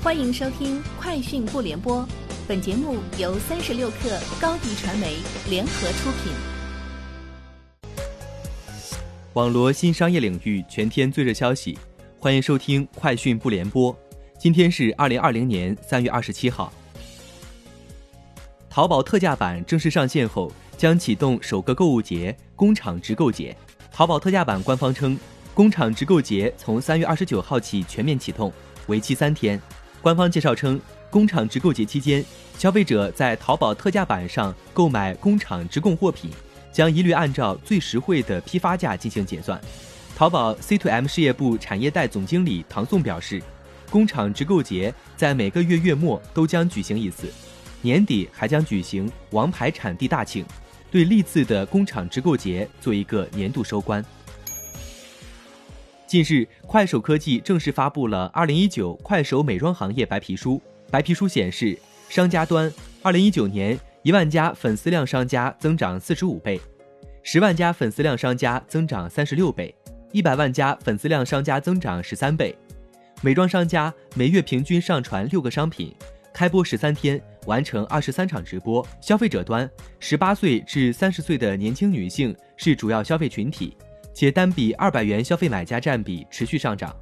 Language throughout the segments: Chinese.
欢迎收听《快讯不联播》，本节目由三十六克高低传媒联合出品。网罗新商业领域全天最热消息，欢迎收听《快讯不联播》。今天是二零二零年三月二十七号。淘宝特价版正式上线后，将启动首个购物节——工厂直购节。淘宝特价版官方称，工厂直购节从三月二十九号起全面启动，为期三天。官方介绍称，工厂直购节期间，消费者在淘宝特价版上购买工厂直供货品，将一律按照最实惠的批发价进行结算。淘宝 C to M 事业部产业带总经理唐宋表示，工厂直购节在每个月月末都将举行一次，年底还将举行王牌产地大庆，对历次的工厂直购节做一个年度收官。近日，快手科技正式发布了《二零一九快手美妆行业白皮书》。白皮书显示，商家端，二零一九年一万家粉丝量商家增长四十五倍，十万家粉丝量商家增长三十六倍，一百万家粉丝量商家增长十三倍。美妆商家每月平均上传六个商品，开播十三天完成二十三场直播。消费者端，十八岁至三十岁的年轻女性是主要消费群体。且单笔二百元消费买家占比持续上涨。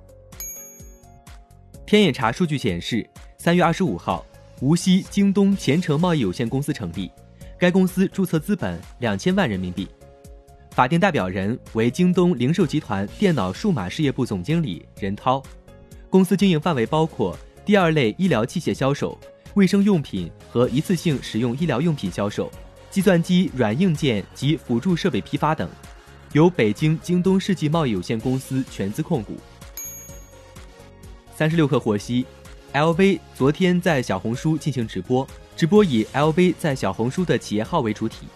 天眼查数据显示，三月二十五号，无锡京东前程贸易有限公司成立，该公司注册资本两千万人民币，法定代表人为京东零售集团电脑数码事业部总经理任涛。公司经营范围包括第二类医疗器械销售、卫生用品和一次性使用医疗用品销售、计算机软硬件及辅助设备批发等。由北京京东世纪贸易有限公司全资控股。三十六氪获悉，LV 昨天在小红书进行直播，直播以 LV 在小红书的企业号为主体，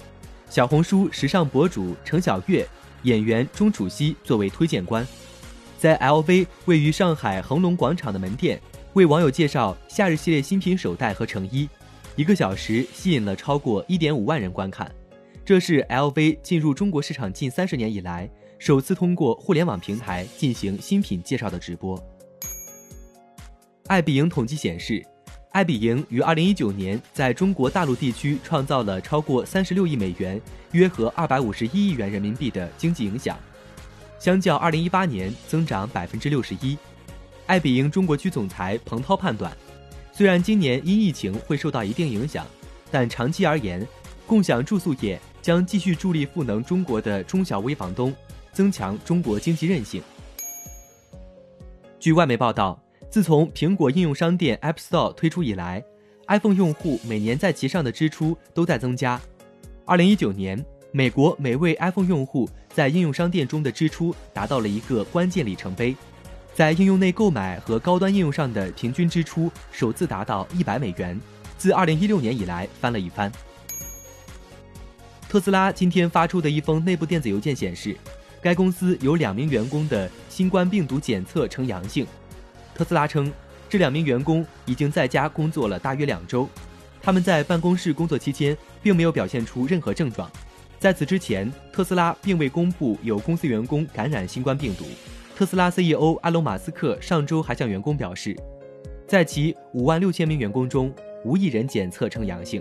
小红书时尚博主程小月、演员钟楚曦作为推荐官，在 LV 位于上海恒隆广场的门店为网友介绍夏日系列新品手袋和成衣，一个小时吸引了超过一点五万人观看。这是 LV 进入中国市场近三十年以来首次通过互联网平台进行新品介绍的直播。爱彼迎统计显示，爱彼迎于二零一九年在中国大陆地区创造了超过三十六亿美元，约合二百五十一亿元人民币的经济影响，相较二零一八年增长百分之六十一。爱彼迎中国区总裁彭涛判断，虽然今年因疫情会受到一定影响，但长期而言，共享住宿业。将继续助力赋能中国的中小微房东，增强中国经济韧性。据外媒报道，自从苹果应用商店 App Store 推出以来，iPhone 用户每年在其上的支出都在增加。2019年，美国每位 iPhone 用户在应用商店中的支出达到了一个关键里程碑，在应用内购买和高端应用上的平均支出首次达到100美元，自2016年以来翻了一番。特斯拉今天发出的一封内部电子邮件显示，该公司有两名员工的新冠病毒检测呈阳性。特斯拉称，这两名员工已经在家工作了大约两周，他们在办公室工作期间并没有表现出任何症状。在此之前，特斯拉并未公布有公司员工感染新冠病毒。特斯拉 CEO 埃隆·马斯克上周还向员工表示，在其五万六千名员工中，无一人检测呈阳性。